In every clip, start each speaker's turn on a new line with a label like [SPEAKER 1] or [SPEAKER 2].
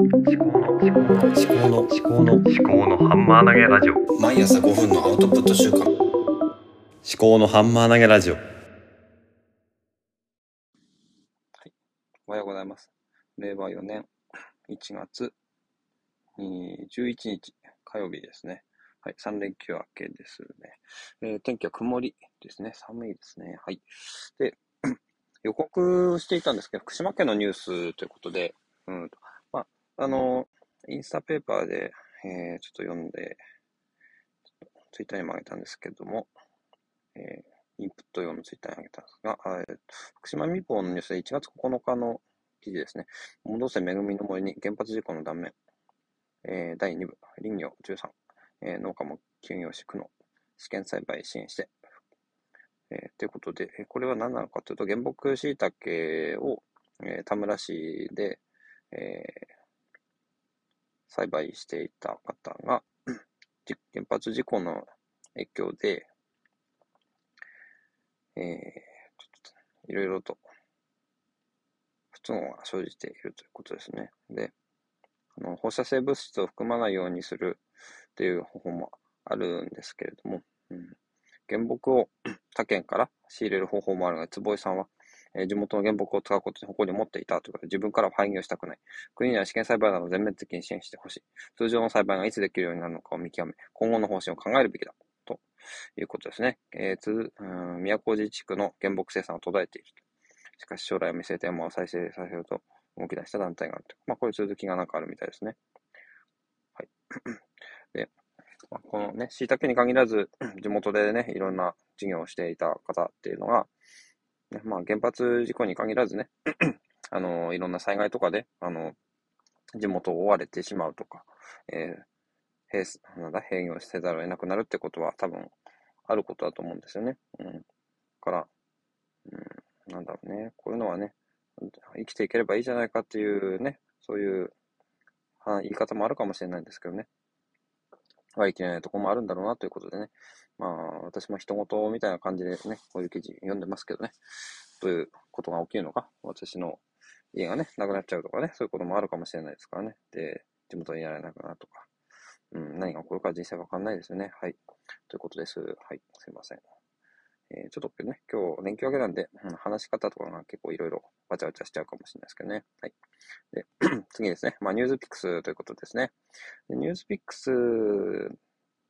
[SPEAKER 1] 思考の思考の思考の思考の思考のハンマー投げラジオ
[SPEAKER 2] 毎朝5分のアウトプット週間
[SPEAKER 1] 思考のハンマー投げラジオ
[SPEAKER 3] おはようございます。令和4年1月えー11日火曜日ですね。はい、3連休明けですね。えー天気は曇りですね。寒いですね。はい。で、予告していたんですけど、福島県のニュースということで、うんと、まあ、の、インスタペーパーで、えーちょっと読んで、ツイッターにも上げたんですけども、えーインプット用のツイッターに上げたんですが、えー福島民報のニュースで1月9日の記事ですね。戻せ恵みの森に原発事故の断面。えー第2部、林業13、えー農家も休業し区の試験栽培支援して。えーということで、えこれは何なのかというと、原木椎茸を、えー田村市で、えー栽培していた方が、原発事故の影響で、えーいろいろと不都合が生じているということですね。で、あの放射性物質を含まないようにするっていう方法もあるんですけれども、うん、原木を他県から仕入れる方法もあるが、坪井さんは、え地元の原木を使うことに誇りを持っていたということで、自分からは廃業したくない。国には試験栽培などを全面的に支援してほしい。通常の栽培がいつできるようになるのかを見極め、今後の方針を考えるべきだ。ということですね。えーつうん宮古寺地区の原木生産を途絶えている。しかし将来を見据えて山を再生させようと動き出した団体があると。まあ、こういう続きがなんかあるみたいですね。はい。で、まあ、このね、椎茸に限らず、地元でね、いろんな事業をしていた方っていうのが、ね、まあ、原発事故に限らずね、あの、いろんな災害とかで、あの、地元を追われてしまうとか、えー閉すなんだ閉業せざるを得なくなるってことは多分あることだと思うんですよね。うん。から、うん、なんだろうね。こういうのはね、生きていければいいじゃないかっていうね、そういう言い方もあるかもしれないんですけどね。はいけないとこもあるんだろうなということでね。まあ、私も人事みたいな感じでね、こういう記事読んでますけどね。どういうことが起きるのか。私の家がね、なくなっちゃうとかね、そういうこともあるかもしれないですからね。で、地元にやられなくなるとか。うん、何が起こるか人生わかんないですよね。はい。ということです。はい。すいません。えーちょっとね、今日連休明けなんで、うん話し方とかが結構いろいろわちゃわちゃしちゃうかもしれないですけどね。はい。で、次ですね。まあ、ニュースピックスということですね。でニュースピックス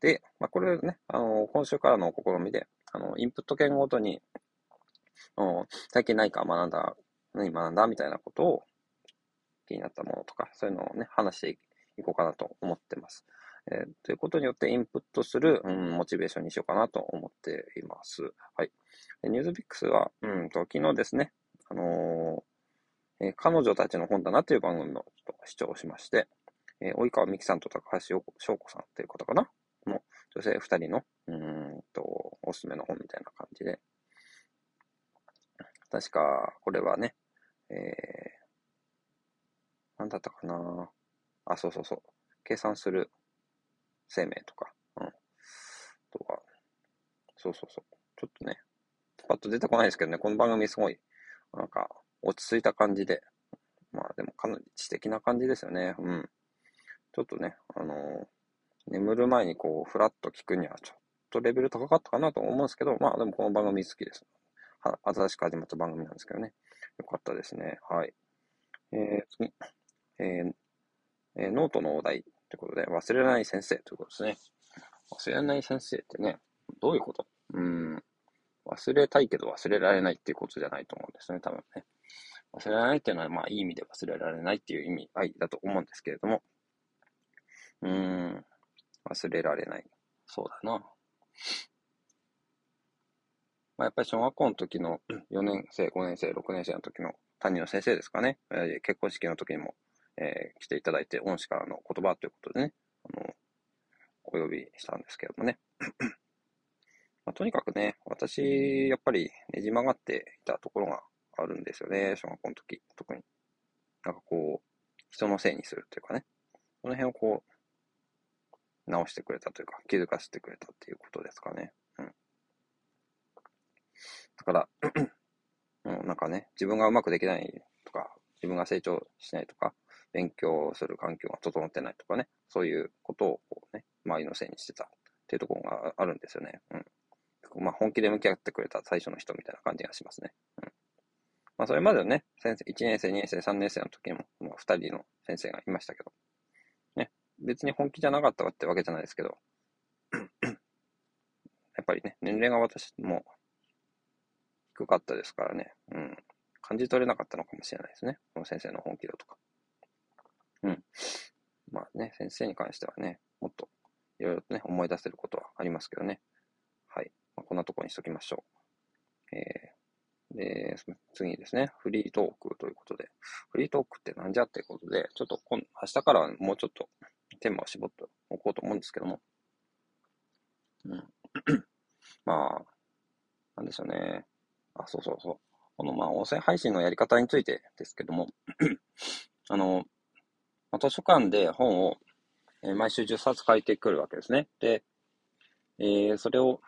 [SPEAKER 3] で、まあ、これね、あの、今週からの試みで、あの、インプット圏ごとに、最近何か学んだ、何学んだみたいなことを気になったものとか、そういうのをね、話していこうかなと思ってます。えーということによってインプットする、うん、モチベーションにしようかなと思っています。はい。ニュースピックスは、うんと、昨日ですね、あのーえー彼女たちの本棚という番組をちょっと視聴をしまして、え及川美樹さんと高橋翔子さんっていう方かな？の女性二人の、うんと、おすすめの本みたいな感じで、確か、これはね、えー、なんだったかな？あ、そうそうそう。計算する生命とか、うん。とは、そうそうそう。ちょっとね、パッと出てこないですけどね、この番組すごい、なんか、落ち着いた感じで、まあでもかなり知的な感じですよね。うん。ちょっとね、あのー眠る前にこう、ふらっと聞くにはちょっとレベル高かったかなと思うんですけど、まあでもこの番組好きです。は新しく始まった番組なんですけどね。よかったですね。はい。えー、次。えーえーノートのお題ということで、忘れない先生ということですね。忘れない先生ってね、どういうこと？うん。忘れたいけど忘れられないっていうことじゃないと思うんですね、多分ね。忘れられないっていうのは、まあ、いい意味で忘れられないっていう意味合いだと思うんですけれども。うーん。忘れられない。そうだな。まあ、やっぱり小学校の時の4年生、5年生、6年生の時の担任の先生ですかね。えー結婚式の時にも、えー来ていただいて、恩師からの言葉ということでね、あの、お呼びしたんですけれどもね。まあ、とにかくね、私、やっぱりねじ曲がっていたところがあるんですよね、小学校の時、特に。なんかこう、人のせいにするというかね、その辺をこう、直してくれたというか、気づかせてくれたっていうことですかね。うん。だから、うん、なんかね、自分がうまくできないとか、自分が成長しないとか、勉強する環境が整ってないとかね、そういうことをこね、周りのせいにしてたっていうところがあるんですよね。うん。まあ、本気で向き合ってくれた最初の人みたいな感じがしますね。うん。まあ、それまでのね、先生、1年生、2年生、3年生の時にも、まあ、2人の先生がいましたけど、ね、別に本気じゃなかったってわけじゃないですけど、やっぱりね、年齢が私も低かったですからね、うん。感じ取れなかったのかもしれないですね。この先生の本気度とか。うん。まあね、先生に関してはね、もっといろいろとね、思い出せることはありますけどね。はい。まあ、こんなとこにしときましょう。えー、で、次にですね、フリートークということで、フリートークってなんじゃっていうことで、ちょっと今明日からはもうちょっとテーマを絞っておこうと思うんですけども。うん。まあ、なんでしょうね。あ、そうそうそう。この、まあ、音声配信のやり方についてですけども、あの、まあ、図書館で本を、え、毎週10冊書いてくるわけですね。で、えー、それを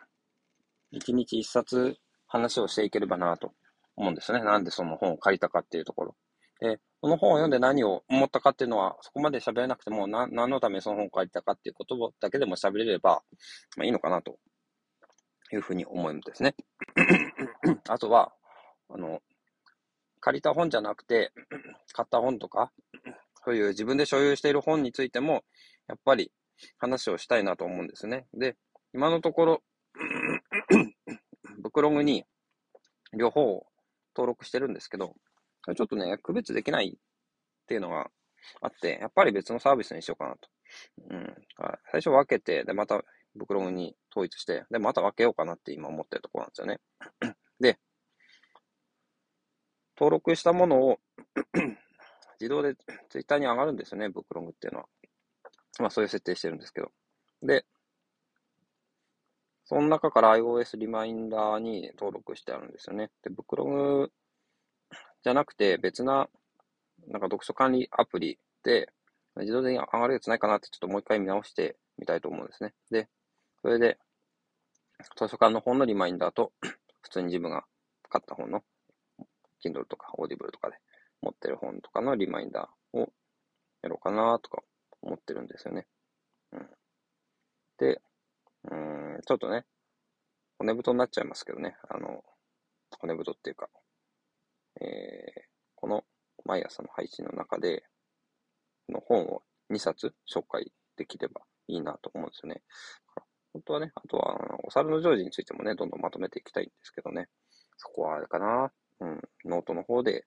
[SPEAKER 3] 1日1冊話をしていければなと思うんですね。なんでその本を借りたかっていうところ。で、この本を読んで何を思ったかっていうのは、そこまで喋れなくても、な、何のためその本を借りたかっていうことだけでも喋れれば、まあ、いいのかなというふうに思うんですね。あとは、あの、借りた本じゃなくて、買った本とか、そういう自分で所有している本についても、やっぱり話をしたいなと思うんですね。で、今のところ、ブクログに両方登録してるんですけど、ちょっとね、区別できないっていうのがあって、やっぱり別のサービスにしようかなと。うん。最初分けて、で、またブクログに統一して、で、また分けようかなって今思ってるところなんですよね。で、登録したものを自動でツイッターに上がるんですよね、ブックログっていうのは。まあそういう設定してるんですけど。で、その中から iOS リマインダーに登録してあるんですよね。で、ブックログじゃなくて別な、なんか読書管理アプリで自動で上がるやつないかなってちょっともう一回見直してみたいと思うんですね。で、それで、図書館の本のリマインダーと、普通に自分が買った本の Kindle とか Audible とかで持ってる本とかのリマインダーをやろうかなとか思ってるんですよね。うん。で、うーん、ちょっとね、骨太になっちゃいますけどね、あの、骨太っていうか、えー、この毎朝の配信の中で、の本を2冊紹介できればいいなと思うんですよね。本当はね、あとは、お猿のジョージについてもね、どんどんまとめていきたいんですけどね。そこはあれかな。うん、ノートの方で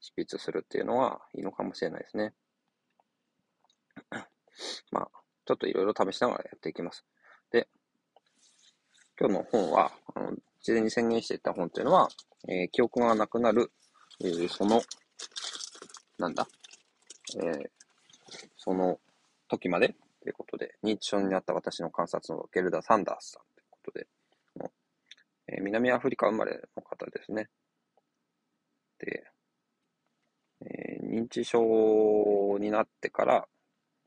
[SPEAKER 3] 執筆するっていうのはいいのかもしれないですね。まあ、ちょっといろいろ試しながらやっていきます。で、今日の本は、あの、事前に宣言していた本っていうのは、えー、記憶がなくなる、えー、その、なんだ、えー、その時までということで、認知症になった私の観察のゲルダ・サンダースさんということで、えー、南アフリカ生まれの方ですね。で、えー、認知症になってから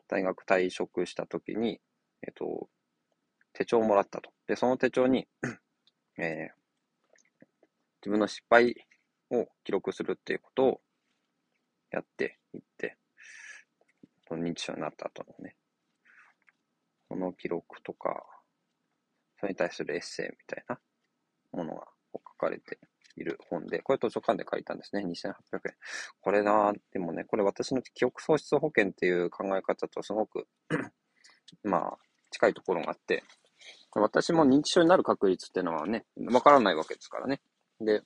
[SPEAKER 3] 大学退職した時に、えっ、ー、と、手帳をもらったと。で、その手帳にえー、自分の失敗を記録するっていうことをやっていって、認知症になった後のね、その記録とか、それに対するエッセイみたいなものが書かれている本で、これ図書館で書いたんですね。2800円。これな、でもね、これ私の記憶喪失保険っていう考え方とすごく まあ、近いところがあって、私も認知症になる確率っていうのはね、わからないわけですからね。で、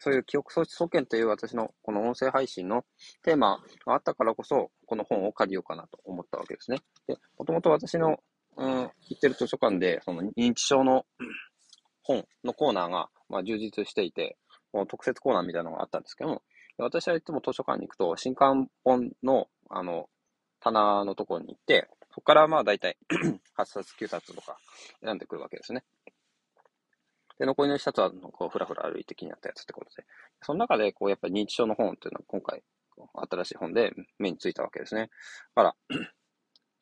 [SPEAKER 3] そういう記憶喪失保険という私のこの音声配信のテーマがあったからこそ、この本を借りようかなと思ったわけですね。で、もともと私の、うん、行ってる図書館で、その認知症の本のコーナーが、まあ、充実していて、この特設コーナーみたいなのがあったんですけども、私はいつも図書館に行くと、新刊本の、あの、棚のところに行って、そこからまあ大体 8冊、9冊とか選んでくるわけですね。で、残りの1冊は、こう、ふらふら歩いて気になったやつってことで。その中で、こう、やっぱり認知症の本っていうのは今回、新しい本で目についたわけですね。だから、ちょっ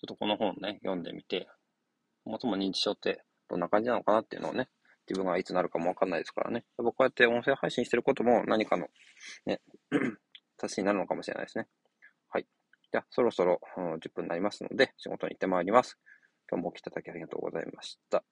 [SPEAKER 3] とこの本ね、読んでみて、もとも認知症ってどんな感じなのかなっていうのをね、自分がいつなるかもわかんないですからね。やっぱこうやって音声配信してることも何かの、ね、達しになるのかもしれないですね。はい。じゃあ、そろそろ、うん10分になりますので、仕事に行ってまいります。今日もお来ていただきありがとうございました。